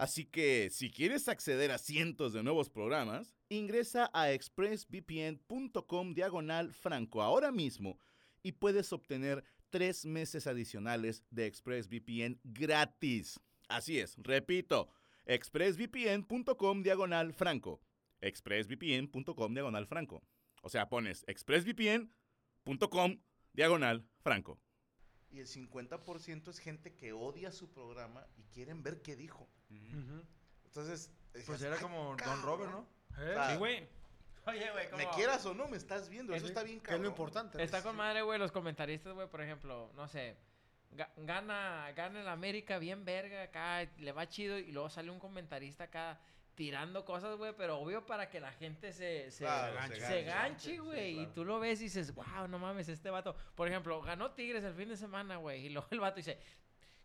Así que si quieres acceder a cientos de nuevos programas, ingresa a expressvpn.com diagonal franco ahora mismo y puedes obtener tres meses adicionales de ExpressVPN gratis. Así es, repito, expressvpn.com diagonal franco. expressvpn.com diagonal franco. O sea, pones expressvpn.com diagonal franco. Y el 50% es gente que odia su programa y quieren ver qué dijo. Entonces. Pues decías, era "Ay, como Don cabrón". Robert, ¿no? ¿Eh? sea, Sí, güey. Oye, güey, Me ¿cómo? quieras o no, me estás viendo. Eso Es- está bien Que es cabrón. lo importante. Está con madre, güey, los comentaristas, güey, por ejemplo, no sé, ga- gana, gana el América bien verga acá, le va chido y luego sale un comentarista acá tirando cosas, güey, pero obvio para que la gente se, se, Claro, se ganche, sí, güey, claro. y tú lo ves y dices, wow, no mames, este vato, por ejemplo, ganó Tigres el fin de semana, güey, y luego el vato dice,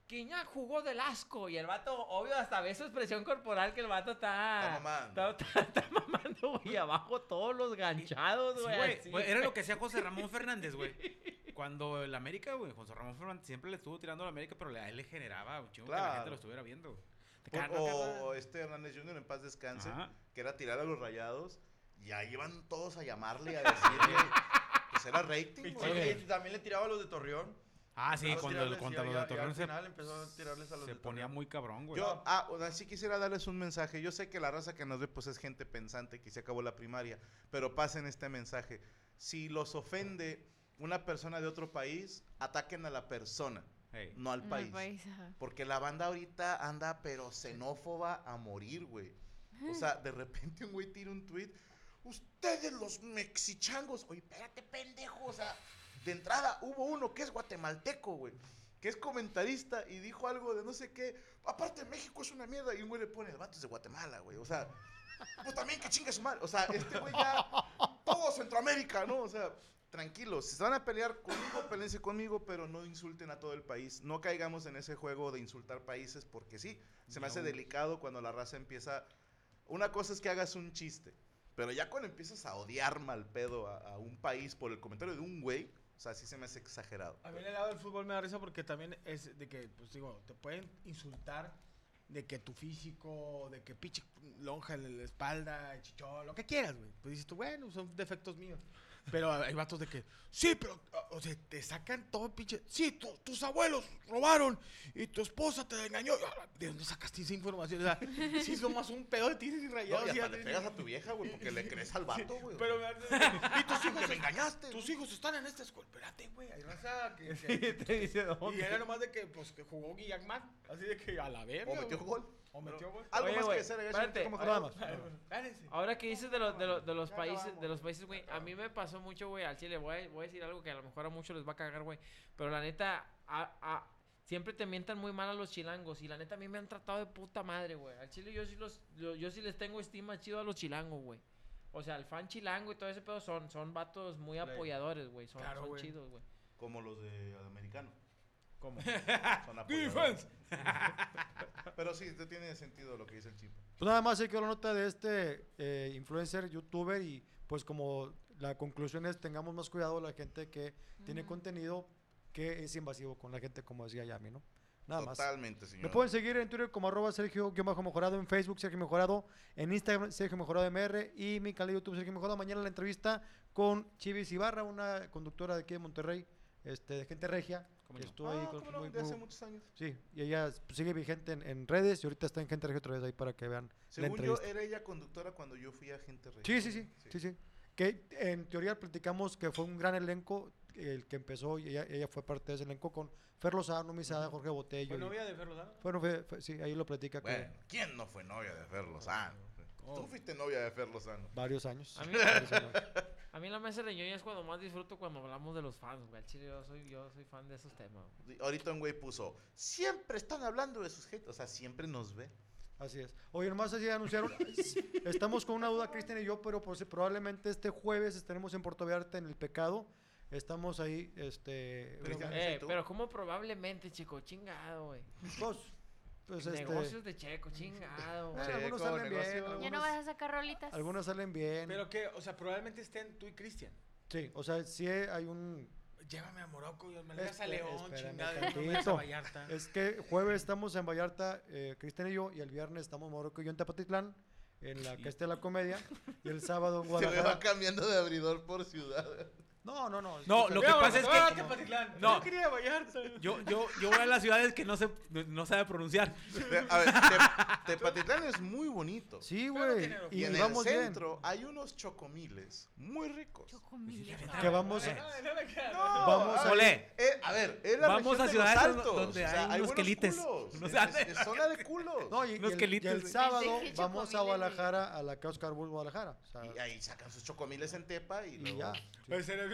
Quiñá jugó del asco, y el vato, obvio, hasta ve su expresión corporal que el vato está... Está mamando. Está, está- está mamando, güey, abajo todos los ganchados, güey. era lo que hacía José Ramón Fernández, güey. Cuando el América, güey, José Ramón Fernández siempre le estuvo tirando a la América, pero a él le generaba un chingo que la gente lo estuviera viendo. güey. Te Por- cagan, ¿no, o este Hernández Jr. en paz descanse, Ajá. que era tirar a los rayados. Y ahí iban todos a llamarle y a decirle. pues era rating, güey. También le tiraba a los de Torreón. Ah, sí, cuando, tirarles cuando y los Torreón al se, final empezó a tirarles a los se de ponía muy cabrón, güey. Yo, ah, o sea, sí quisiera darles un mensaje. Yo sé que la raza que nos ve, pues es gente pensante, que se acabó la primaria. Pero pasen este mensaje. Si los ofende una persona de otro país, ataquen a la persona, Ey. no al No, país. país, ajá. Porque la banda ahorita anda, pero xenófoba a morir, güey. O sea, de repente un güey tira un tweet. Ustedes los mexichangos. Oye, espérate, pendejo. O sea, de entrada hubo uno que es guatemalteco, güey. Que es comentarista y dijo algo de no sé qué. Aparte, México es una mierda. Y un güey le pone, el vato es de Guatemala, güey. O sea, pues también que chingue su madre. O sea, este güey ya. Todo Centroamérica, ¿no? O sea, tranquilos. Si se van a pelear conmigo, peleense conmigo, pero no insulten a todo el país. No caigamos en ese juego de insultar países porque sí. Se me hace delicado cuando la raza empieza. Una cosa es que hagas un chiste, pero ya cuando empiezas a odiar mal pedo a, a un país por el comentario de un güey, o sea, sí se me hace exagerado. A mí el lado del fútbol me da risa porque también es de que, pues digo, te pueden insultar de que tu físico, de que pinche lonja en la espalda, chichón, lo que quieras, güey. Pues dices tú, bueno, son defectos míos. Pero hay vatos de que, sí, pero, o sea, te sacan todo pinche, sí, tu- tus abuelos robaron y tu esposa te engañó. Ah, ¿De dónde sacaste esa información? O sea, sí, es nomás un pedo de tires y No, rayados. y y hasta le pegas a tu vieja, güey, porque le crees al vato, güey. Pero, y tus hijos, me engañaste. tus hijos están en esta escuela. Espérate, güey, hay raza que... Sí, que- te dice y era nomás de que, pues, que jugó Guillermo, así de que a la verga. O metió gol. O metió gol. Algo Oye, más güey, que hacer, espérate. ¿cómo Nada más. Espérense. Ahora que dices de, los de, los de los países, de los países, güey, a mí me pasó mucho, güey, al chile. Voy a, voy a decir algo que a lo mejor a muchos les va a cagar, güey. Pero la neta, a- a- siempre te mientan muy mal a los chilangos. Y la neta, a mí me han tratado de puta madre, güey. Al chile yo sí, los, yo, yo sí les tengo estima chido a los chilangos, güey. O sea, el fan chilango y todo ese pedo son, son vatos muy apoyadores, güey. Son, Claro, son güey. chidos, güey. Como los de americano. ¿Cómo? Son apoyadores. Defense. Pero sí, te tiene sentido lo que dice el chip. Pues nada más se quedó la nota de este eh, influencer, youtuber y pues como la conclusión es tengamos más cuidado la gente que tiene contenido que es invasivo con la gente como decía Yami, ¿no? Nada más. Totalmente, señor. Me pueden seguir en Twitter como arroba Sergio-Mejorado, en Facebook Sergio Mejorado, en Instagram Sergio Mejorado MR y mi canal de YouTube Sergio Mejorado. Mañana la entrevista con Chivis Ibarra, una conductora de aquí de Monterrey, este, de gente regia. ¿Cómo que estuvo ahí Ah, con- no, muy- de hace muy- muchos años. Sí, y ella sigue vigente en, en redes y ahorita está en Gente Regia otra vez ahí para que vean la Según yo, era ella conductora cuando yo fui a Gente Regia. Sí, sí, sí, sí, sí. Que en teoría platicamos que fue un gran elenco el que empezó y ella, ella fue parte de ese elenco con Fer Lozano, Misada, Jorge Botello. ¿Fue novia de Fer Lozano? Bueno, fue- fue- sí, ahí lo platica que Bueno, ¿quién no fue novia de Fer Lozano? Oh. Tú fuiste novia de Fer Lozano. varios años. A mí- varios años. A mí la mesa de ñoña es cuando más disfruto cuando hablamos de los fans, güey. Chile yo soy, yo soy fan de esos temas. güey. Ahorita un güey puso, siempre están hablando de sus gente, o sea, siempre nos ve. Así es. Oye, nomás así anunciaron. estamos con una duda, Cristian y yo, pero pues, probablemente este jueves estaremos en Puerto Vallarta en El Pecado. Estamos ahí, este. Cristian, Eh, pero como probablemente, chico, chingado, güey. pues, pues, este. Negocios de checo, chingado, algunos salen bien. negocio. ¿Ya Algunos, no vas a sacar rolitas? algunos salen bien. Pero que, o sea, probablemente estén tú y Cristian. Sí, o sea, sí hay un. Llévame a Morocco, yo me lo llevas a León, chingada, no a. Vallarta. Es que jueves estamos en Vallarta, eh, Cristian y yo, y el viernes estamos en Morocco y yo en Tepatitlán, en la que esté la comedia, y el sábado en Se me va Guadalajara. cambiando de abridor por ciudad. No, no, no. No, lo que pasa es que- Tepatitlán. No. Yo quería Vallarta. Yo, yo, yo voy a las ciudades que no se no sabe pronunciar. A ver, Te- Tepatitlán es muy bonito. Sí, güey. Y, en vamos el centro hay unos chocomiles muy ricos. Que vamos, Eh. No, Vamos a a-. Eh, ver, la Vamos a de ciudades donde- hay unos quelites. Es, zona de culos. No, y, el, sábado vamos a chocomiles, Guadalajara a la que Oscar Bull Guadalajara. Y ahí sacan sus chocomiles en Tepa y, ya.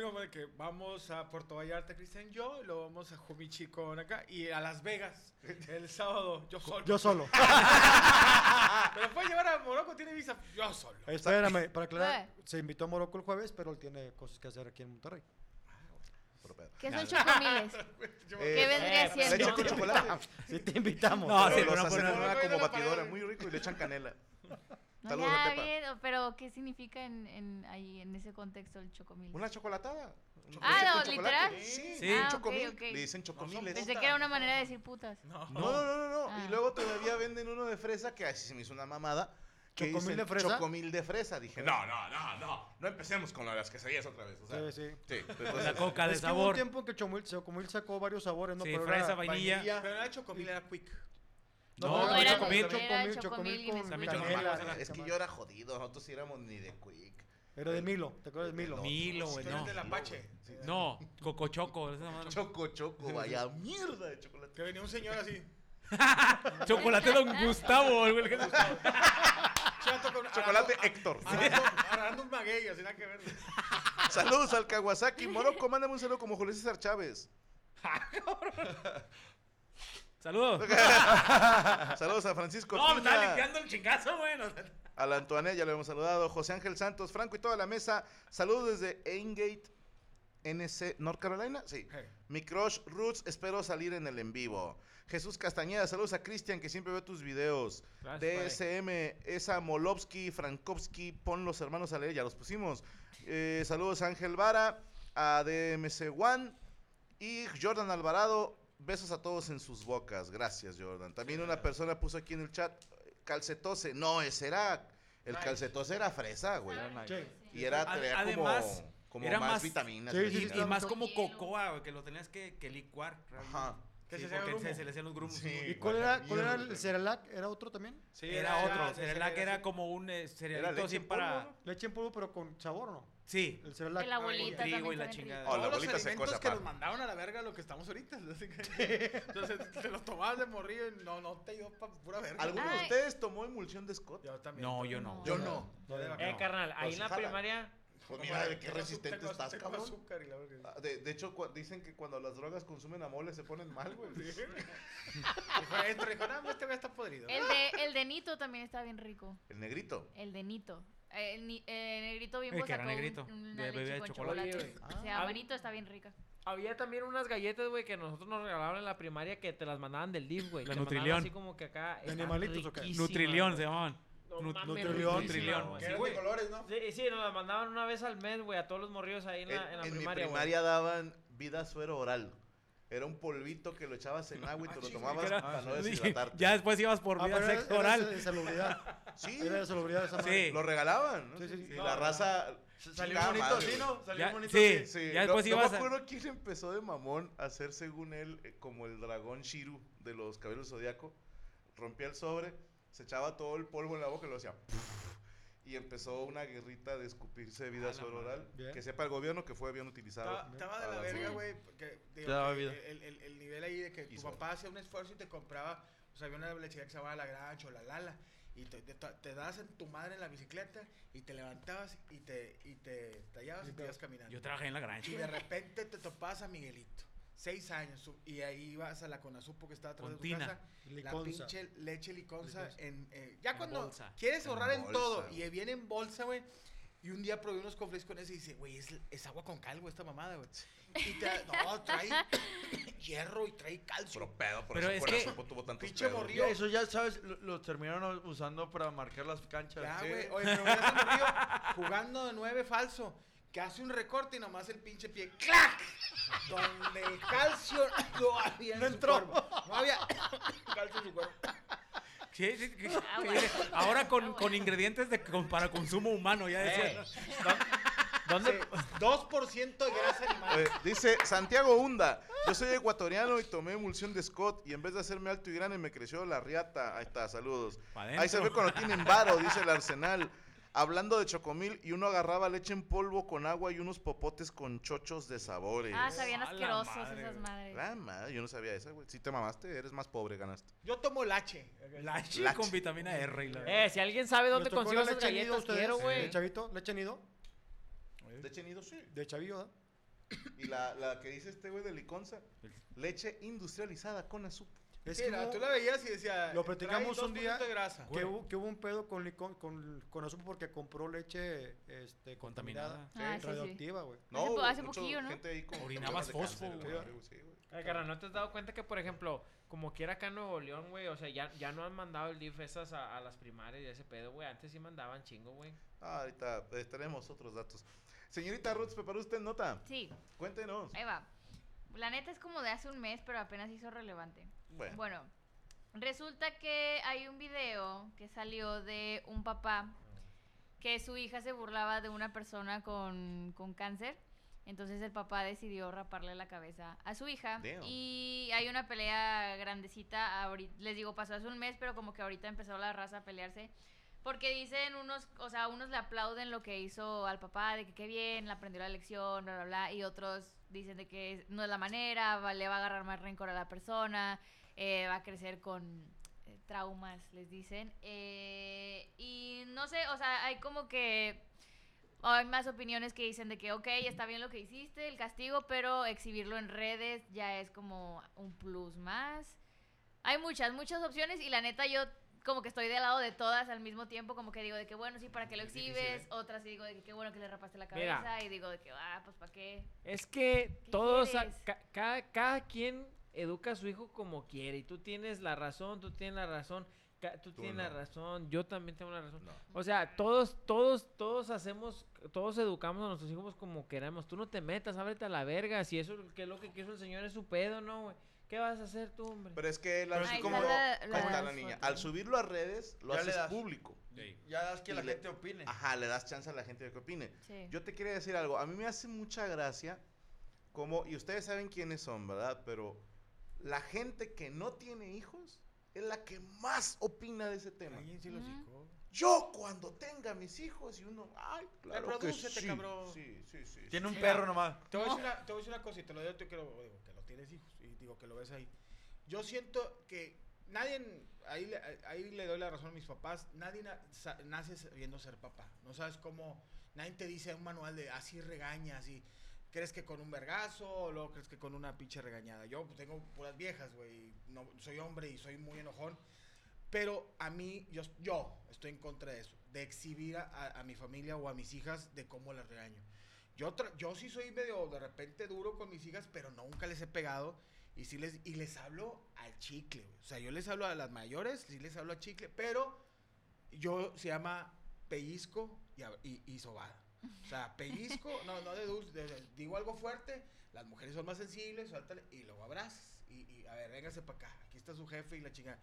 De que vamos a Puerto Vallarta, Cristian, yo, y luego vamos a Jumichi con acá, y a Las Vegas, el sábado, yo solo. Yo solo. Pero puede llevar a Morocco, tiene visa, yo solo. Espérame, para aclarar, Eh. se invitó a Morocco el jueves, pero él tiene cosas que hacer aquí en Monterrey. ¿Qué son chocomiles? Eh, ¿Qué vendría eh, siendo? Leche con chocolate. Sí, te invitamos. No, Pero sí, los hacen como batidora muy rico y le echan canela. No, Saludos ya, a Tepa. bien, pero ¿qué significa en, en, ahí, en ese contexto el chocomil? Una chocolatada. Ah, Leche no, chocolate. ¿literal? Sí, Sí. un Ah, chocomil. ok. Le dicen chocomiles. Pensé que era una manera de decir putas. No. No, no, no, no, no. Ah. Y luego todavía venden uno de fresa que así se me hizo una mamada. Que ¿Chocomil dicen de fresa? Chocomil de fresa. Dije, no, no, no, no. No empecemos con las quesadillas otra vez. O sea, Sí, sí. sí. entonces- La coca de Es que hubo un sabor. tiempo en que Chomil, Chocomil sacó varios sabores, ¿no? Sí, Pero fresa, era vainilla. Pero no era chocomil, era quick. No, No, no, era- chocomil. Chocomil, chocomil Chocomil y con. Es que yo era jodido. Nosotros sí éramos ni de quick. Era de Milo, ¿te acuerdas de Milo? No. Milo, güey, no. del Apache. No, cocochoco. esa madre. Choco, choco, vaya mierda de chocolate. Que venía un señor así. Chocolate Don Gustavo, güey. chato con- Chocolate Héctor. Agarrando, agarrando un maguey, así nada que ver. Saludos al Kawasaki. Morocco, mándame un saludo como Julio César Chávez. Saludos. Saludos a Francisco No, me estaba Piña. limpiando el chingazo, güey. no. A la Antoinette ya lo hemos saludado. José Ángel Santos, Franco y toda la mesa. Saludos desde Aingate, NC, North Carolina. Sí. Hey. Mi crush Roots, espero salir en el en vivo. Jesús Castañeda, saludos a Cristian que siempre ve tus videos. Gracias, DSM, esa Molovsky, Frankowski, pon los hermanos a leer, ya los pusimos. Eh, saludos a Ángel Vara, a DMC One y Jordan Alvarado. Besos a todos en sus bocas. Gracias, Jordan. También una persona puso aquí en el chat, calcetose. No, ese era, el calcetose era fresa, güey. Y era, traía además, como... Como Era más, más- vitaminas. Sí, güey, sí, Y, más como cocoa, güey, que lo tenías que, que licuar. realmente. Ajá. Que Sí, se hacía porque grumo. se, se le hacían los grumos. Sí. ¿Y cuál era, cuál era el. Cerelac? ¿Era otro también? Sí, era, otro. de Cerelac era como un eh, Era cerealito así en polvo, para... ¿no? Leche en polvo, pero con sabor, ¿o ¿no? Sí. El Ah, abuelita trigo y la chingada. rico. Oh, la Todos los bolita se alimentos cosa que nos mandaban a la verga lo que estamos ahorita. así que- Entonces te los tomabas de morrillo y no, no te dio para pura verga. ¿Alguno de ustedes tomó emulsión de Scott? Yo también. No, yo no. Yo no. Eh, carnal, ahí Pues en la jala. primaria. Pues mira, de- qué resistente tengo- estás, cabrón. azúcar y la verga. Ah, De, de hecho, dicen que cuando las drogas consumen a mole se ponen mal, güey. Dijo, esto, dijo, no, este güey está podrido. El de, el de Nito también está bien rico. El negrito. El de Nito. Eh, El, el negrito bimbo El que era negrito, de bebé leche de chocolate. chocolate. Oye, O sea, Ah. Manito está bien rica. Había también unas galletas, güey, que nosotros nos regalaban en la primaria que te las mandaban del DIF, güey. La Te mandaban Nutrilión. Así como que acá. ¿De están animalitos o qué? riquísimas, Nutrilión se güey. llamaban. No mames, Nutrilión. riquísimas, Nutrilión. güey. Que Sí, eran güey. de colores, ¿no? Sí, sí, nos las mandaban una vez al mes, güey, a todos los morrillos ahí en En, la, en la en mi primaria, güey. primaria daban vida suero oral. Era un polvito que lo echabas en agua y te lo tomabas Era- para no sí, deshidratarte. ya después ibas por Ah, vía era- sexo era oral. de salubridad. Sí, Era de salubridad esa. Sí. lo regalaban. ¿no? Sí, sí, sí. Y No, la no. raza. Salió bonito madre, güey. ¿no? Salió Ya- bonito sí. Sí, Ya no- después no, ibas me a- acuerdo quién empezó de mamón a hacer según él eh, como el dragón Shiru de los cabellos zodiaco. Rompía el sobre, se echaba todo el polvo en la boca y lo hacía. Y empezó una guerrita de escupirse vida A la suero madre. oral. Bien. Que sepa el gobierno que fue bien utilizado. Estaba, de la verga, güey. El, el, el nivel ahí de que tu papá hacía un esfuerzo y te compraba. O sea, había una lechería que se llamaba La Grancha o La Lala. Y te, te, te dabas en tu madre en la bicicleta y te levantabas y te, y te tallabas y te ibas caminando. Yo trabajé en la granja. Y de repente te topabas a Miguelito. Seis años. Y ahí ibas a la Conasupo que estaba atrás de tu casa. La pinche leche liconza. Liconza. En, eh, ya En cuando bolsa. quieres En ahorrar en, bolsa, todo y viene en bolsa, güey. Y un día probé unos cofres con eso y dice, güey, es, es agua con cal, güey, esta mamada, güey. Y te, no, trae hierro y trae calcio. Pero pedo, por Pero eso es que- eso tuvo tantos Pinche morrillo. Eso ya sabes, lo, lo terminaron usando para marcar las canchas. Ya, Sí. güey. Oye, pero al morrillo jugando de nueve falso. Que hace un recorte y nomás el pinche pie ¡clac! Donde el calcio no había en No su entró. cuerpo. No había calcio en su cuerpo. Sí, sí, sí, Ah, bueno. Ahora con, Ah, bueno. con ingredientes de, con- para consumo humano, ya decía. Eh, ¿Dónde? Sí, 2% de grasa animal. Eh, dice Santiago Hunda, yo soy ecuatoriano y tomé emulsión de Scott y en vez de hacerme alto y grande me creció la riata. Ahí está, saludos. Ahí se ve cuando tienen varo, dice el Arsenal. Hablando de chocomil y uno agarraba leche en polvo con agua y unos popotes con chochos de sabores. Ah, sabían asquerosos madre, esas madres. La madre, yo no sabía esa, güey. Si te mamaste, eres más pobre, ganaste. Yo tomo lache. Lache Lache. con vitamina R. Y la... Eh, si alguien sabe dónde ¿Les tocó consigo esas leche nido a galletas, ustedes? quiero, ¿De güey. chavito? ¿Leche nido? Leche nido, sí. De chavillo. Y la, la que dice este güey de Liconza, leche industrializada con azúcar. Es Sí, hubo- tú la veías y decía. Lo platicamos un día 2% de grasa. que, hubo, que hubo un pedo con, licon- con, con azúcar porque compró leche este, contaminada. Contaminada. Ah, sí, sí. radioactiva, güey. No, po- hace mucho poquillo, ¿no? gente ahí con Orinabas fósforo, güey. sí. Ay, carnal, ¿no te has dado cuenta que, por ejemplo, como quiera acá en Nuevo León, güey, o sea, ya, ya no han mandado el DIF esas a, a las primarias y ese pedo, güey? Antes sí mandaban chingo, güey. Ah, ahorita eh, tenemos otros datos. Señorita Ruth, ¿preparó usted nota? Sí, Cuéntenos. ahí va. La neta es como de hace un mes, pero apenas hizo relevante. Bueno, Bueno, resulta que hay un video que salió de un papá que su hija se burlaba de una persona con, con cáncer. Entonces el papá decidió raparle la cabeza a su hija. Damn. Y hay una pelea grandecita. ahori- les digo, pasó hace un mes, pero como que ahorita empezó la raza a pelearse. Porque dicen unos, o sea, unos le aplauden lo que hizo al papá, de que qué bien, le aprendió la lección, bla, bla, bla. Y otros dicen de que no es la manera, le va a agarrar más rencor a la persona, eh, va a crecer con eh, traumas, les dicen. Eh, y no sé, o sea, hay como que hay más opiniones que dicen de que, ok, está bien lo que hiciste, el castigo, pero exhibirlo en redes ya es como un plus más. Hay muchas, muchas opciones y la neta yo como que estoy del lado de todas al mismo tiempo, como que digo de que bueno, sí, para que lo difícil, exhibes, ¿eh? otras sí digo de que qué bueno que le rapaste la Mira. cabeza y digo de que, ah, pues para qué. Es que ¿Qué todos, a- ca- cada, cada quien educa a su hijo como quiere. Y tú tienes la razón, tú tienes la razón, tú, Tú tienes no. la razón, yo también tengo la razón. no. O sea, todos, todos, todos hacemos, todos educamos a nuestros hijos como queremos. Tú no te metas, ábrete a la verga. Si eso que es lo que quiso el señor es su pedo, ¿no, güey? ¿Qué vas a hacer tú, hombre? Pero es que él así como, la- ¿cómo la la foto. niña? Al subirlo a redes, lo haces das. público. Ya das que Y la le- gente opine. Ajá, le das chance a la gente de que opine. Sí. Yo te quería decir algo. A mí me hace mucha gracia como, y ustedes saben quiénes son, ¿verdad? Pero la gente que no tiene hijos es la que más opina de ese tema. Hocico. Yo cuando tenga mis hijos y uno, ay, claro que sí. cabrón. Sí, sí, sí. Tiene un Mira, perro nomás. Te voy, a decir una, te voy a decir una cosa y te lo digo tú que lo, digo, que lo tienes hijos y digo que lo ves ahí. Yo siento que nadie, ahí, le- ahí le doy la razón a mis papás, nadie na- sa- nace sabiendo ser papá. No sabes cómo, nadie te dice un manual de así regañas y crees que con un vergazo o luego crees que con una pinche regañada. Yo pues, tengo puras viejas, güey, no, soy hombre y soy muy enojón. Pero a mí, yo, yo estoy en contra de eso, de exhibir a, mi familia o a mis hijas de cómo las regaño. Yo, yo sí soy medio de repente duro con mis hijas, pero nunca les he pegado. Y sí les, y les hablo al chicle, güey. O sea, yo les hablo a las mayores, sí les hablo al chicle, pero yo se llama pellizco y, y sobada. O sea, pellizco, no, no de dulce, de- de- digo algo fuerte, las mujeres son más sensibles, suéltale, y luego abrazas. Y, y, a ver, véngase para acá, aquí está su jefe y la chingada.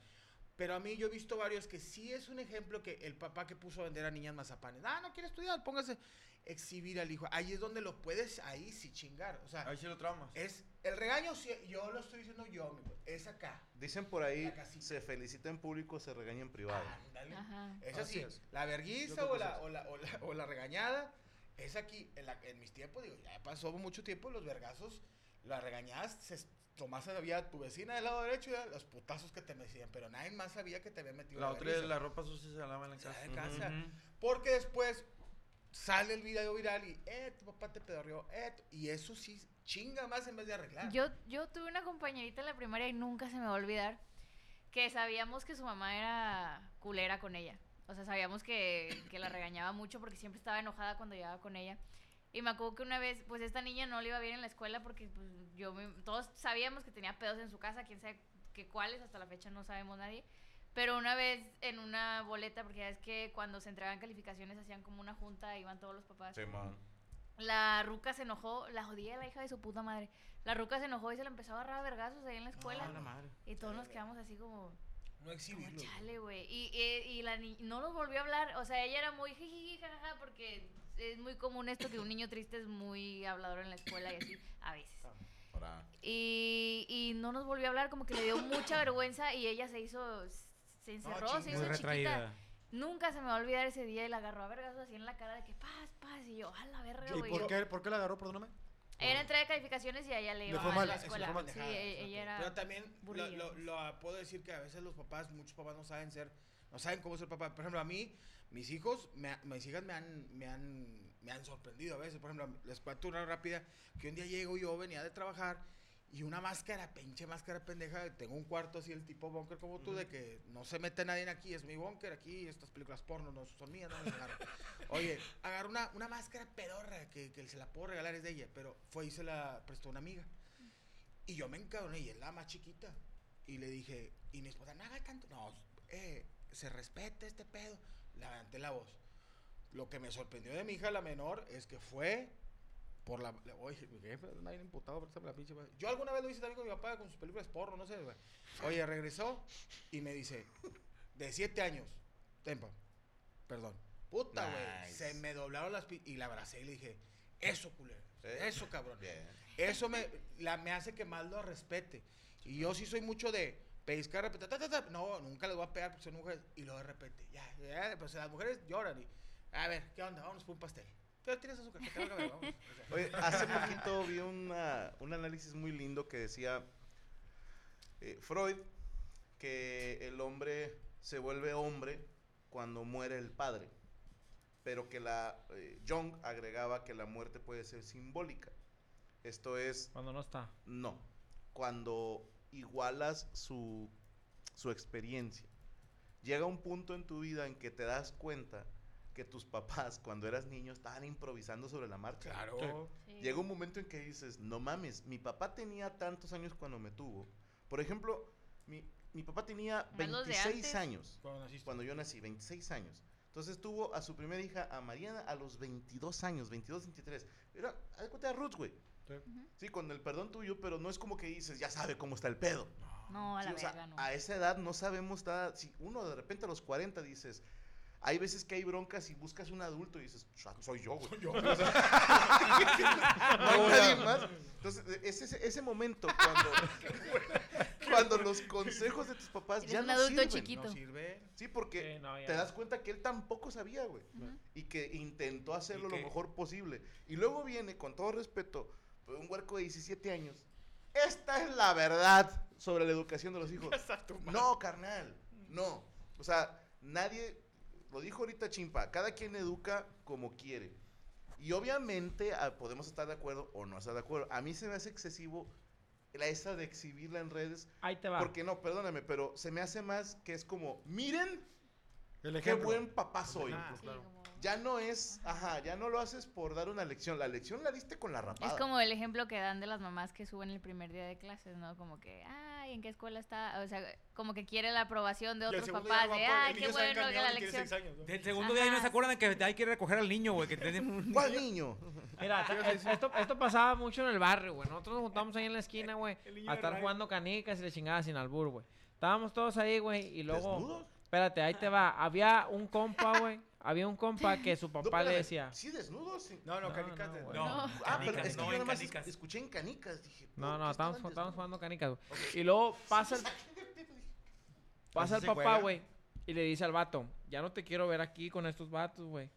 Pero a mí yo he visto varios que sí es un ejemplo que el papá que puso a vender a niñas mazapanes, ah, no quiere estudiar, póngase exhibir al hijo. Ahí es donde lo puedes, ahí sí chingar. O sea, Ahí sí lo traumas. es el regaño, sí, yo lo estoy diciendo yo, mi güey, es acá. Dicen por ahí, se felicita en público, se regaña en privado. Ándale. Ajá. Es Así así, es. la verguiza o la, o, la, o, la, o la regañada es aquí. En, la- en mis tiempos, digo, ya pasó mucho tiempo, los vergazos, las regañadas, se, Tomás sabía tu vecina del lado derecho y ya, los putazos que te metían, pero nadie más sabía que te había metido La la otra es la ropa sucia se lava en la casa. en casa. Ujú. Porque después sale el video viral y, eh, tu papá te pedorreó, eh, y eso sí chinga más en vez de arreglar. Yo, yo tuve una compañerita en la primaria y nunca se me va a olvidar que sabíamos que su mamá era culera con ella. O sea, sabíamos que, que la regañaba mucho porque siempre estaba enojada cuando llegaba con ella. Y me acuerdo que una vez, pues esta niña no le iba bien en la escuela porque pues, yo me- todos sabíamos que tenía pedos en su casa, quién sabe que cuáles, hasta la fecha no sabemos nadie. Pero una vez en una boleta, porque ya es que cuando se entregaban calificaciones hacían como una junta, iban todos los papás. La ruca se enojó, la jodía la hija de su puta madre. La ruca se enojó y se la empezó a agarrar a vergazos ahí en la escuela. Ah, la madre. y todos nos quedamos así como, no como exhibirlo. chale, güey. Y, y, y la ni- no nos volvió a hablar. O sea, ella era muy jiji, jajaja, porque es muy común esto que un niño triste es muy hablador en la escuela y así, a veces. Y, y no nos volvió a hablar, como que le dio mucha vergüenza y ella se hizo, se encerró, se hizo chiquita. retraída. Nunca se me va a olvidar ese día y la agarró a vergazos así en la cara de que paz, paz. Y yo, a la verga, ¿Y güey. por qué, por qué la agarró? Perdóname. Era entrega de calificaciones y a ella le Le iba fue mal mal, en la escuela. mal. Sí, e- ella era... Pero también lo, lo- lo puedo decir que a veces los papás, muchos papás no saben ser, no saben cómo ser papá. Por ejemplo, a mí, mis hijos, me mis hijas me han, me han, me han sorprendido a veces. Por ejemplo, les cuento una rápida, que un día llego yo, venía de trabajar, y una máscara, pinche máscara pendeja, tengo un cuarto así, el tipo bunker como tú, de que no se mete nadie aquí, es mi bunker aquí, estas películas porno no son mías, no me agarro. Oye, agarró una, una máscara pedorra que, que se la puedo regalar, es de ella, pero fue y se la prestó una amiga. Y yo me encabroné, y es la más chiquita. Y le dije, y mi esposa, no haga tanto. No, eh, se respeta este pedo. Levanté la voz. Lo que me sorprendió de mi hija, la menor, es que fue por la. Oye, mi jefe anda bien imputado por la pinche. Yo alguna vez lo hice también con mi papá con sus películas porno, no sé. güey. Oye, regresó y me dice, de siete años, tempa, perdón. Puta, güey. Nice. Se me doblaron las y la abracé y le dije, eso, culero. Eso, cabrón. Eso me, la, me hace que más lo respete. Y yo sí soy mucho de pescar, repetir, ta, ta, ta. No, nunca les voy a pegar porque son mujeres. Y luego de repente, ya, ya, pues las mujeres lloran. Y, a ver, ¿qué onda? Vámonos por un pastel. ¿Qué tienes azúcar? Que te valga verga, vamos. O sea, Oye, hace poquito vi una- un análisis muy lindo que decía eh, Freud que el hombre se vuelve hombre cuando muere el padre, pero que la eh, Jung agregaba que la muerte puede ser simbólica. Esto es Cuando no está. no, cuando igualas su, su experiencia. Llega un punto en tu vida en que te das cuenta que tus papás cuando eras niño estaban improvisando sobre la marcha. claro. Sí. Llega un momento en que dices, no mames, mi papá tenía tantos años cuando me tuvo. Por ejemplo, mi, mi papá tenía Más los de 26 antes. años Cuando naciste. cuando yo nací, 26 años. Entonces tuvo a su primera hija, a Mariana, a los 22 años, 22, 23. Era, haz de cuenta de Ruth, güey. Sí, con el perdón tuyo, pero no es como que dices, ya sabe cómo está el pedo. No, a Sí, la o sea, no. a esa edad no sabemos nada. Si uno de repente a los 40 dices, hay veces que hay broncas y buscas un adulto y dices, "Sa- soy yo, güey. No hay nadie más. Entonces, es ese, ese momento cuando, cuando los consejos de tus papás ya un no adulto sirven. chiquito. No sirve. Sí, porque Sí, no, te das cuenta que él tampoco sabía, güey. Ujú. Y que intentó hacerlo lo mejor posible. Y luego viene, con todo respeto, un huerco de 17 años. Esta es la verdad sobre la educación de los hijos. No, carnal. No. O sea, nadie, lo dijo ahorita Chimpa, cada quien educa como quiere. Y obviamente ah, podemos estar de acuerdo o no estar de acuerdo. A mí se me hace excesivo la esa de exhibirla en redes. Ahí te va. Porque no, perdóname, pero se me hace más que es como, miren El qué buen papá soy. Ah, Sí, claro. como- Ya no es, ajá, ya no lo haces por dar una lección. La lección la diste con la rapada. Es como el ejemplo que dan de las mamás que suben el primer día de clases, ¿no? Como que, ay, ¿en qué escuela está? O sea, como que quiere la aprobación de otros papás de, ay, qué bueno que la lección. seis años, ¿no? Del segundo día ahí no se acuerdan que hay que recoger al niño, güey. ¿Cuál niño? Mira, ta- esto, esto pasaba mucho en el barrio, güey. Nosotros nos juntamos ahí en la esquina, güey, a estar jugando canicas y le chingaba sin albur, güey. Estábamos todos ahí, güey, y luego... ¿Desnudos? Espérate, ahí te va. Había un compa, güey. Había un compa que su No, papá le decía... ¿Sí desnudos? Sí. No, no, No, canicas. no. No, No. Ah, pero es que no, yo en nada más canicas. es- escuché en canicas. Dije, No, ¿por no, estábamos desnudos? jugando canicas. Y luego pasa el, pasa el papá, güey, y le dice al vato, ya no te quiero ver aquí con estos vatos, güey.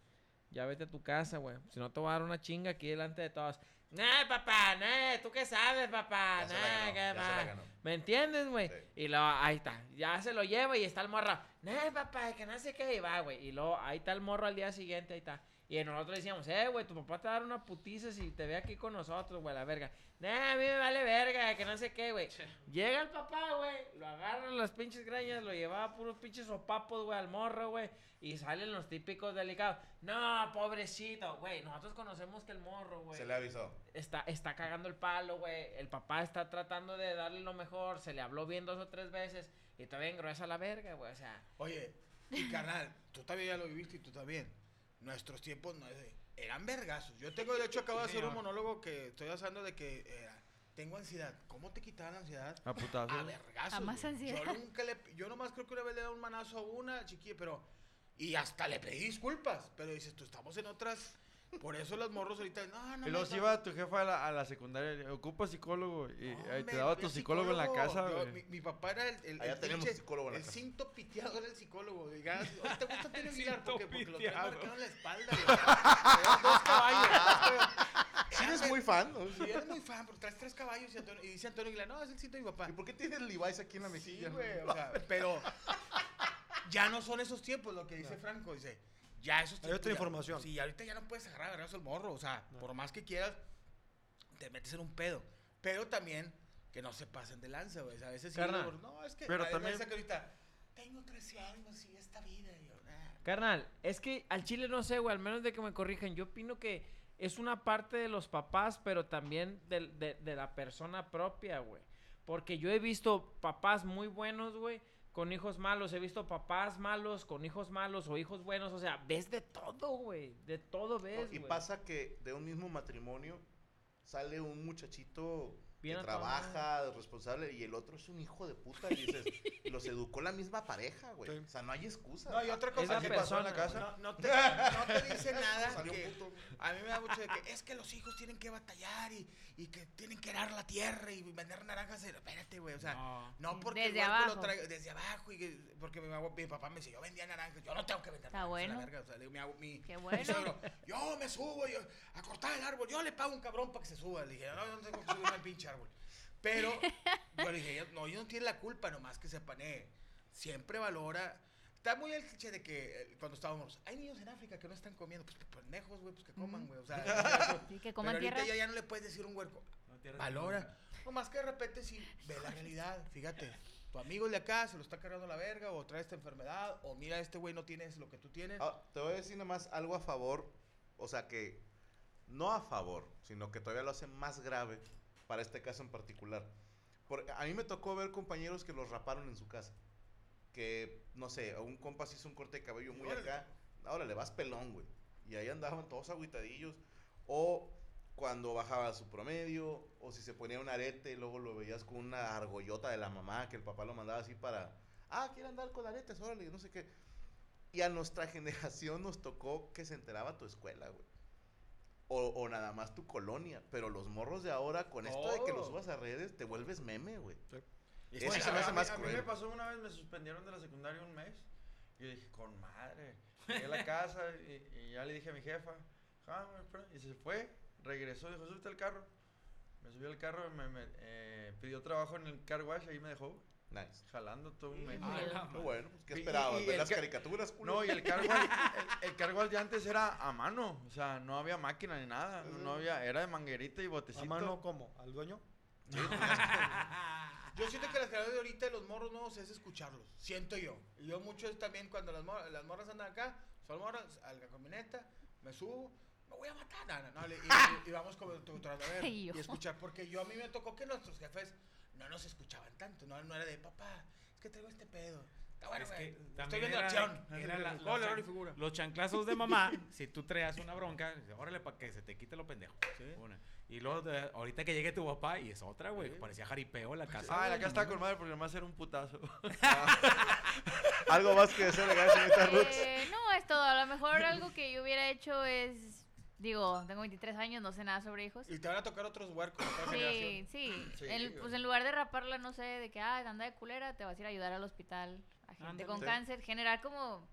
Ya vete a tu casa, güey. Si no te voy a dar una chinga aquí delante de todos. Nah, papá, nah, ¿tú qué sabes, papá? Nah, qué ganó. ¿Me entiendes, güey? Sí. Y luego, ahí está. Ya se lo lleva y está el morro. Nah, papá, que no sé qué. Y va, güey. Y luego, ahí está el morro al día siguiente, ahí está. Y nosotros decíamos, eh, güey, tu papá te va a dar una putiza si te ve aquí con nosotros, güey, la verga. Nah, a mí me vale verga, que no sé qué, güey. Llega el papá, güey, lo agarran las pinches greñas, lo llevaba a puros pinches sopapos, güey, al morro, güey. Y salen los típicos delicados. No, pobrecito, güey. Nosotros conocemos que el morro, güey Se le avisó. está, está cagando el palo, güey. El papá está tratando de darle lo mejor. Se le habló bien dos o tres veces. Y todavía engruesa la verga, güey. O sea, Oye, y carnal, tú también ya lo viviste y tú también. Nuestros tiempos no, eh, eran vergazos. Yo tengo, de hecho, acabo de hacer un monólogo que estoy haciendo de que era, tengo ansiedad. ¿Cómo te quitaba la ansiedad? A putazos. A vergazos. A más ansiedad. Yo nunca le, yo nomás creo que una vez le he dado un manazo a una chiquilla, pero, y hasta le pedí disculpas, pero dices, tú estamos en otras, por eso los morros ahorita, no, no. Y se iba tu jefa a la, a la secundaria, ocupa psicólogo. Y ahí te daba tu psicólogo en la casa, Yo- güey. mi, mi papá era el, el, Allá el tenemos pinche- psicólogo en la el casa. cinto piteado era el psicólogo. Diga, "Oye, ¿te gusta Antonio Aguilar? Porque, porque lo trae piteado. marcado en la espalda. güey. Dos caballos. ¿Sí eres muy fan? ¿no? Sí, eres muy fan, porque traes tres caballos y, Antonio- y dice Antonio Aguilar, no, es el cinto de mi papá. ¿Y por qué tienes Levi's aquí en la Sí, mejilla? güey, o sea, pero ya no son esos tiempos, lo que dice Franco, dice, ya esos Hay otra ya- información. Sí, ahorita ya no puedes agarrar a vergazo el morro, o sea, por más que quieras, te metes en un pedo. Pero también que no se pasen de lanza, güey. A veces sí, Carnal. luego, no, es que Pero también- que ahorita tengo 13 años y esta vida. y yo, "Ah". carnal, es que al chile no sé, güey. Al menos de que me corrijan. Yo opino que es una parte de los papás, pero también del- de, de la persona propia, güey. Porque yo he visto papás muy buenos, güey. Con hijos malos, he visto papás malos con hijos malos o hijos buenos, o sea, ves de todo, güey, de todo ves, y pasa que de un mismo matrimonio sale un muchachito Bien que trabaja, responsable, y el otro es un hijo de puta. Y dices, los educó la misma pareja, güey. Sí. O sea, no hay excusa. No, y otra Es cosa la que persona, pasó en la casa. No, no te, no te dice nada. Salió que- puto. a mí me da mucho de que es que los hijos tienen que batallar y, y que tienen que arar la tierra y vender naranjas. Espérate, güey. O sea, No. no, porque Desde el huerco lo abajo. traiga desde abajo. Y que- porque mi, mi papá me decía, yo vendía naranjas. Yo no tengo que vender Está naranjas. a la bueno. verga. O sea, le digo, mi, mi, Qué mi bueno. suegro, yo me subo yo, a cortar el árbol. Yo le pago un cabrón para que se suba. Le dije, no, yo no tengo que subirme al pinche árbol. Pero yo le dije, yo- no, yo no tiene la culpa, nomás que sepan, eh, siempre valora. Está muy el cliché de que eh, cuando estábamos, hay niños en África que no están comiendo, pues pendejos, güey, pues que coman, güey. O sea, Sí, que pero coman ahorita tierra. ya, ya no le puedes decir un huerco, valora. Nomás que de repente sí, ve la realidad, fíjate. Tu amigo de acá se lo está cargando la verga, o trae esta enfermedad, o mira, este güey no tienes lo que tú tienes. Ah, te voy a decir nomás algo a favor, o sea que no a favor, sino que todavía lo hace más grave para este caso en particular. Por- a mí me tocó ver compañeros que los raparon en su casa. Que, no sé, a un compa se hizo un corte de cabello muy Órale. acá. Ahora le vas pelón, güey. Y ahí andaban todos agüitadillos. O cuando bajaba su promedio, o si se ponía un arete, luego lo veías con una argollota de la mamá, que el papá lo mandaba así para, ah, quiere andar con aretes, órale, no sé qué. Y a nuestra generación nos tocó que se enteraba tu escuela, güey. O, o nada más tu colonia. Pero los morros de ahora, con esto de que los Todo. subas a redes, te vuelves meme, güey. Y Eso bueno, se me a- hace a más mí- A mí me pasó una vez, me suspendieron de la secundaria un mes. Y yo dije, con madre. Llegué a la casa y, y ya le dije a mi jefa, "Ah, me espera", y se fue, regresó, dijo, súbete al carro. Me subió al carro, me, me, eh, pidió trabajo en el car wash, ahí me dejó Nice. jalando todo un mes. Qué bueno, pues, ¿qué esperabas? ¿Ver las ca- caricaturas? culo? No, y el car wash, el, el car wash de antes era a mano, o sea, no había máquina ni nada, no, no había, era de manguerita y botecito. ¿A mano cómo? ¿Al dueño? Yo siento que las canciones de ahorita de los morros nuevos es escucharlos. Siento yo. Y yo mucho es también cuando las, mor- las morras andan acá, son morras, a la camioneta, me subo, me voy a matar. No, no, no, le- y, y- y vamos como de ver y escuchar. Porque yo a mí me tocó que nuestros jefes no nos escuchaban tanto. No, no era de papá, es que traigo este pedo. Está bueno, Es güey. que Estoy viendo era, acción. era la- los, chan- figura. los chanclazos de mamá. si tú traías una bronca, órale para que se te quite lo pendejo. Una. Y luego, de- ahorita que llegue tu papá, y es otra, güey. Parecía jaripeo la casa. Ah, la casa está con madre porque nomás era un putazo. Algo más que decir, legal, señorita Roots. Eh, no, es todo. A lo mejor algo que yo hubiera hecho es. Digo, tengo 23 años, no sé nada sobre hijos. Y te van a tocar otros huercos. Sí, sí. Sí, El- pues en lugar de raparla, no sé, de que, ah, anda de culera, te vas a ir a ayudar al hospital a gente Ándale. con Sí. cáncer. Generar como O,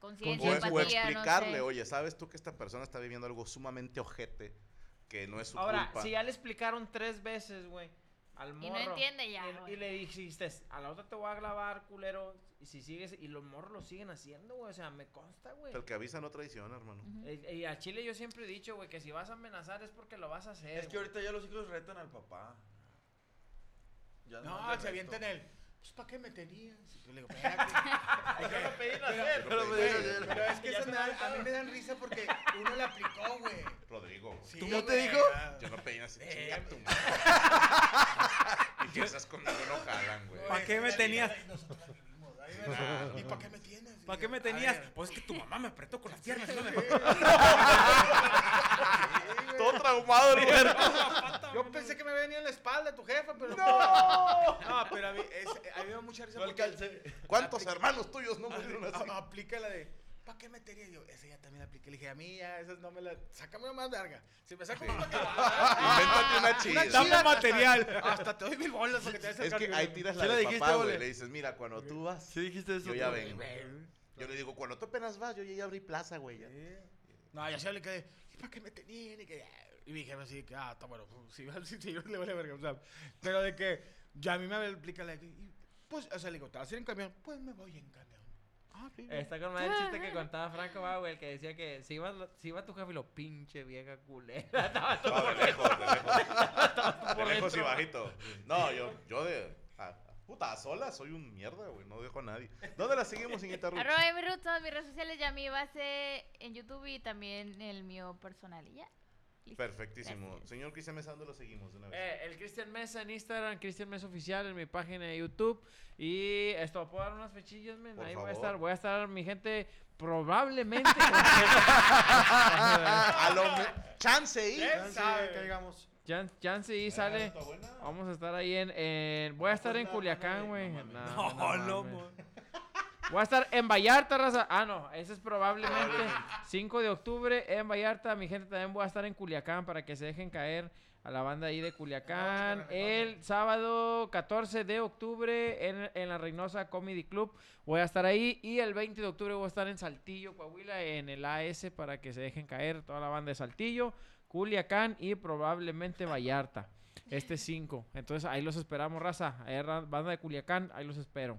conciencia, o empatía, explicarle, no sé. oye, ¿sabes tú que esta persona está viviendo algo sumamente ojete? Que no es su Ahora, culpa. si ya le explicaron tres veces, güey, al morro. Y no entiende ya, Y, y le dijiste, a la otra te voy a grabar, culero. Y si sigues, y los morros lo siguen haciendo, güey. O sea, me consta, güey. El que avisa no traiciona, hermano. Eh, Y a Chile yo siempre he dicho, güey, que si vas a amenazar es porque lo vas a hacer. Es que güey. ahorita ya los hijos retan al papá. Ya No, de se avientan el. Pues, ¿para qué me tenías? Y yo le digo, espérate. Yo no pedí Pero- nacer. Pero ya- pero es que se me dan- a mí me dan risa porque uno le aplicó, güey. Rodrigo. Sí, ¿Tú no te dijo? Yo no pedí Eh, chinga tu madre. Y que esas conmigo no jalan, güey. ¿Pa' qué me tenías? ¿verdad? ¿Y para qué me tienes? ¿Para qué me tenías? Pues es que tu mamá me apretó con las piernas. y no me- sí, güey. Todo traumado, Roberto. Yo pensé que me venía en la espalda tu jefa, pero. ¡No! No, pero a mí, es, a mí me da mucha risa. No porque alcancé. ¿Cuántos hermanos tuyos no murieron así? a- aplica la de. ¿Para qué metería yo? Esa ya también la apliqué. Le dije, a mí ya, esas no me la. Sácame una más verga. Si me saco una más Invéntate una chida. chida, Dame material. Hasta, hasta te doy mil bolas porque te Es que ahí tiras la Sí de dijiste, papá, güey. Le dices, mira, cuando tú vas, Sí dijiste eso. yo ya vengo. Yo le digo, cuando tú apenas vas, yo ya abrí plaza, güey. ya. No, ya se le quedé. ¿Y para qué me tenían? Y, que, y mi jefe así, que, ah, está bueno. pues, Si, si, si, le vale verga. O sea, pero de que ya a mí me aplica la de que, y, Pues, o sea, le digo, ¿te vas a ir en camión? Pues me voy en camión. Ah, sí. Está con madre el chiste que contaba Franco, va, güey, el que decía que si iba, si iba tu jefe y lo pinche vieja culera. Estaba todo No, de lejos, de lejos. por De lejos y bajito. No, yo, yo de. a- puta, a sola soy un mierda, güey. No dejo a nadie. ¿Dónde la seguimos, señorita Ruth? Arroba Emi Ruth, todas mis redes sociales, ya mi base en YouTube y también el mío personal. Y ya. Listo. Perfectísimo. Gracias. Señor Cristian Mesa, ¿dónde lo seguimos de una vez? Eh, el Cristian Mesa en Instagram, Cristian Mesa Oficial en mi página de YouTube. Y esto, ¿puedo dar unas fechillas, men? Por Ahí voy a favor. estar, voy a estar, mi gente, probablemente. a lo me- chance y. Chance, y sale. Vamos a estar ahí en. en- voy a estar en Culiacán, güey. No, no, no, Voy a estar en Vallarta, raza. Ah, no, ese es probablemente 5 de octubre en Vallarta. Mi gente también voy a estar en Culiacán para que se dejen caer a la banda ahí de Culiacán. El sábado 14 de octubre en, en la Reynosa Comedy Club. Voy a estar ahí. Y el 20 de octubre voy a estar en Saltillo, Coahuila, en el AS para que se dejen caer toda la banda de Saltillo, Culiacán y probablemente Vallarta. Este 5. Entonces ahí los esperamos, raza. Ahí, banda de Culiacán, ahí los espero.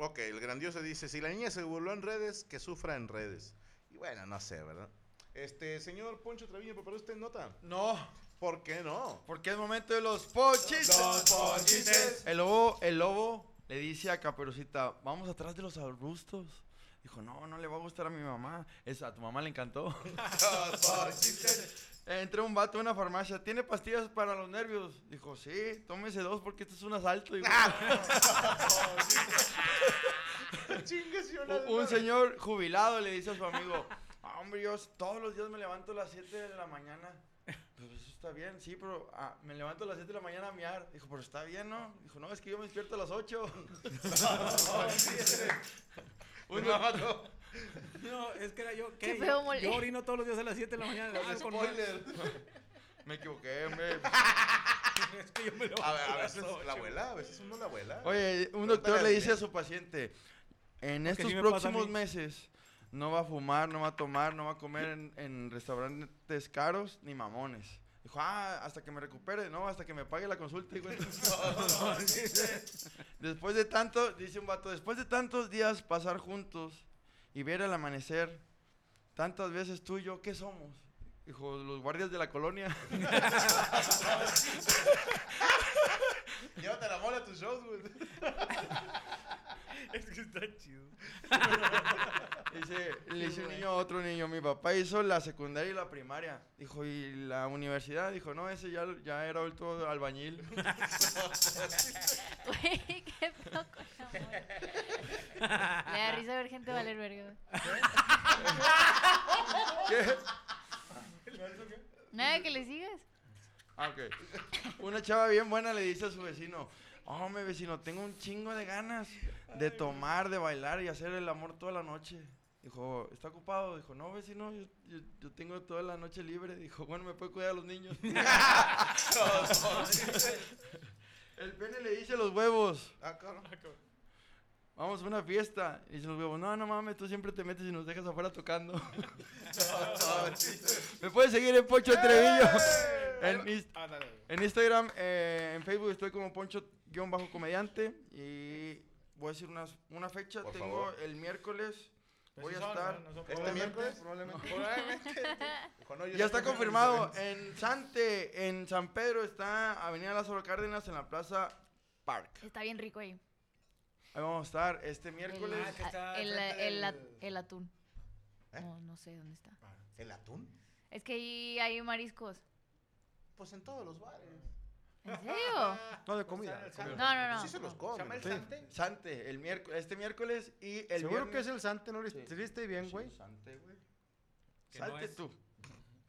Ok, el grandioso dice: si la niña se burló en redes, que sufra en redes. Y bueno, no sé, ¿verdad? Este, señor Poncho Treviño, ¿preparó usted nota? No, ¿Por qué no? porque es momento de los ponchistes. Los ponchistes. El lobo, el lobo le dice a Caperucita, vamos atrás de los arbustos. Dijo, no, no le va a gustar a mi mamá. Eso a tu mamá le encantó. Entró un vato a una farmacia, ¿tiene pastillas para los nervios? Dijo, sí, tómese dos porque esto es un asalto. U- un señor jubilado le dice a su amigo, "Ah, hombre, yo todos los días me levanto a las 7 de la mañana. Pues, está bien, sí, pero ah, me levanto a las 7 de la mañana a miar. Dijo, pero está bien, ¿no? Dijo, no, es que yo me despierto a las 8. Un vato. No, es que era yo. Qué ¿qué? feo Yo, mole. yo orino todos los días a las 7 de la mañana. Ah, con- spoiler. Me equivoqué, hombre. es que yo me levanto A, ver, a veces ocho. la abuela, a veces uno la abuela. Oye, un doctor le dice a su paciente, en Porque estos sí me pasa a próximos mí. meses no va a fumar, no va a tomar, no va a comer en, en restaurantes caros ni mamones. Dijo, ah, hasta que me recupere, no, hasta que me pague la consulta. hijo de- después de tanto, dice un vato, después de tantos días pasar juntos y ver el amanecer, tantas veces tú y yo, ¿qué somos? Dijo, los guardias de la colonia. Llévate la mole a tus shows, güey. Es que está chido. Dice, le dice un niño a otro niño, mi papá hizo la secundaria y la primaria. Dijo, ¿y la universidad? Dijo, no, ese ya, ya era adulto albañil. Güey, qué poco. Le da risa ver gente valer verga. ¿Qué? Nada, que le sigas. Ah, ok. Una chava bien buena le dice a su vecino, hombre vecino, tengo un chingo de ganas de tomar, de bailar y hacer el amor toda la noche. Dijo, ¿está ocupado? Dijo, no, vecino, yo, yo- yo tengo toda la noche libre. Dijo, bueno, ¿me puede cuidar a los niños? el pene le dice los huevos, Ah, cabrón. Vamos a una fiesta. Y dice los huevos, no, no mames, tú siempre te metes y nos dejas afuera tocando. Me puedes seguir en Poncho Trevillo. En, Inst- Ah, en Instagram, eh, en Facebook estoy como Poncho-comediante. Y voy a decir una fecha. Por Tengo favor. el miércoles. Voy a estar. ¿no? No son ¿Este miércoles? Probablemente. Ya está confirmado. En Sante, en San Pedro, está Avenida Lázaro Cárdenas en la Plaza Park. Está bien rico ahí. Ahí vamos a estar este miércoles. Ah, está El, el, atún. ¿Eh? No, no sé dónde está. ¿El atún? Es que ahí hay mariscos. Pues en todos los bares. ¿En serio? No, de comida. El comida. No, no, no. Sí se los ¿Se comen. llama el Sí. Sante? Sante, el miércoles, este miércoles y el Seguro viernes. que es el Sante, ¿no? Sí. ¿Te viste bien, Sí, güey? Sante, güey. No Salte es- tú.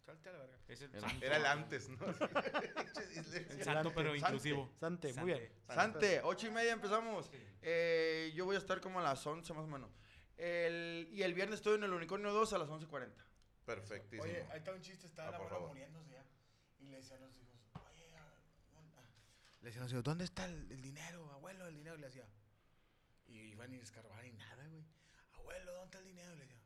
Salte a la verga. Es el El- santo. Era el antes, ¿no? El santo, pero Sante. inclusivo. Sante, muy bien. Sante, ocho y media empezamos. Eh, yo voy a estar como a las 11 más o menos. El, y el viernes estoy en el Unicornio 2 a las 11.40. Perfectísimo. Oye, ahí está un chiste, estaba Ah, la favor. muriéndose ya. Y le decían a los hijos, oye, ah, ¿dónde- ah?" le decían a los hijos, ¿dónde está el, el dinero, abuelo, el dinero? Y le decía, y iban y escarbaban y nada, güey. Abuelo, ¿dónde está el dinero? Y le decía,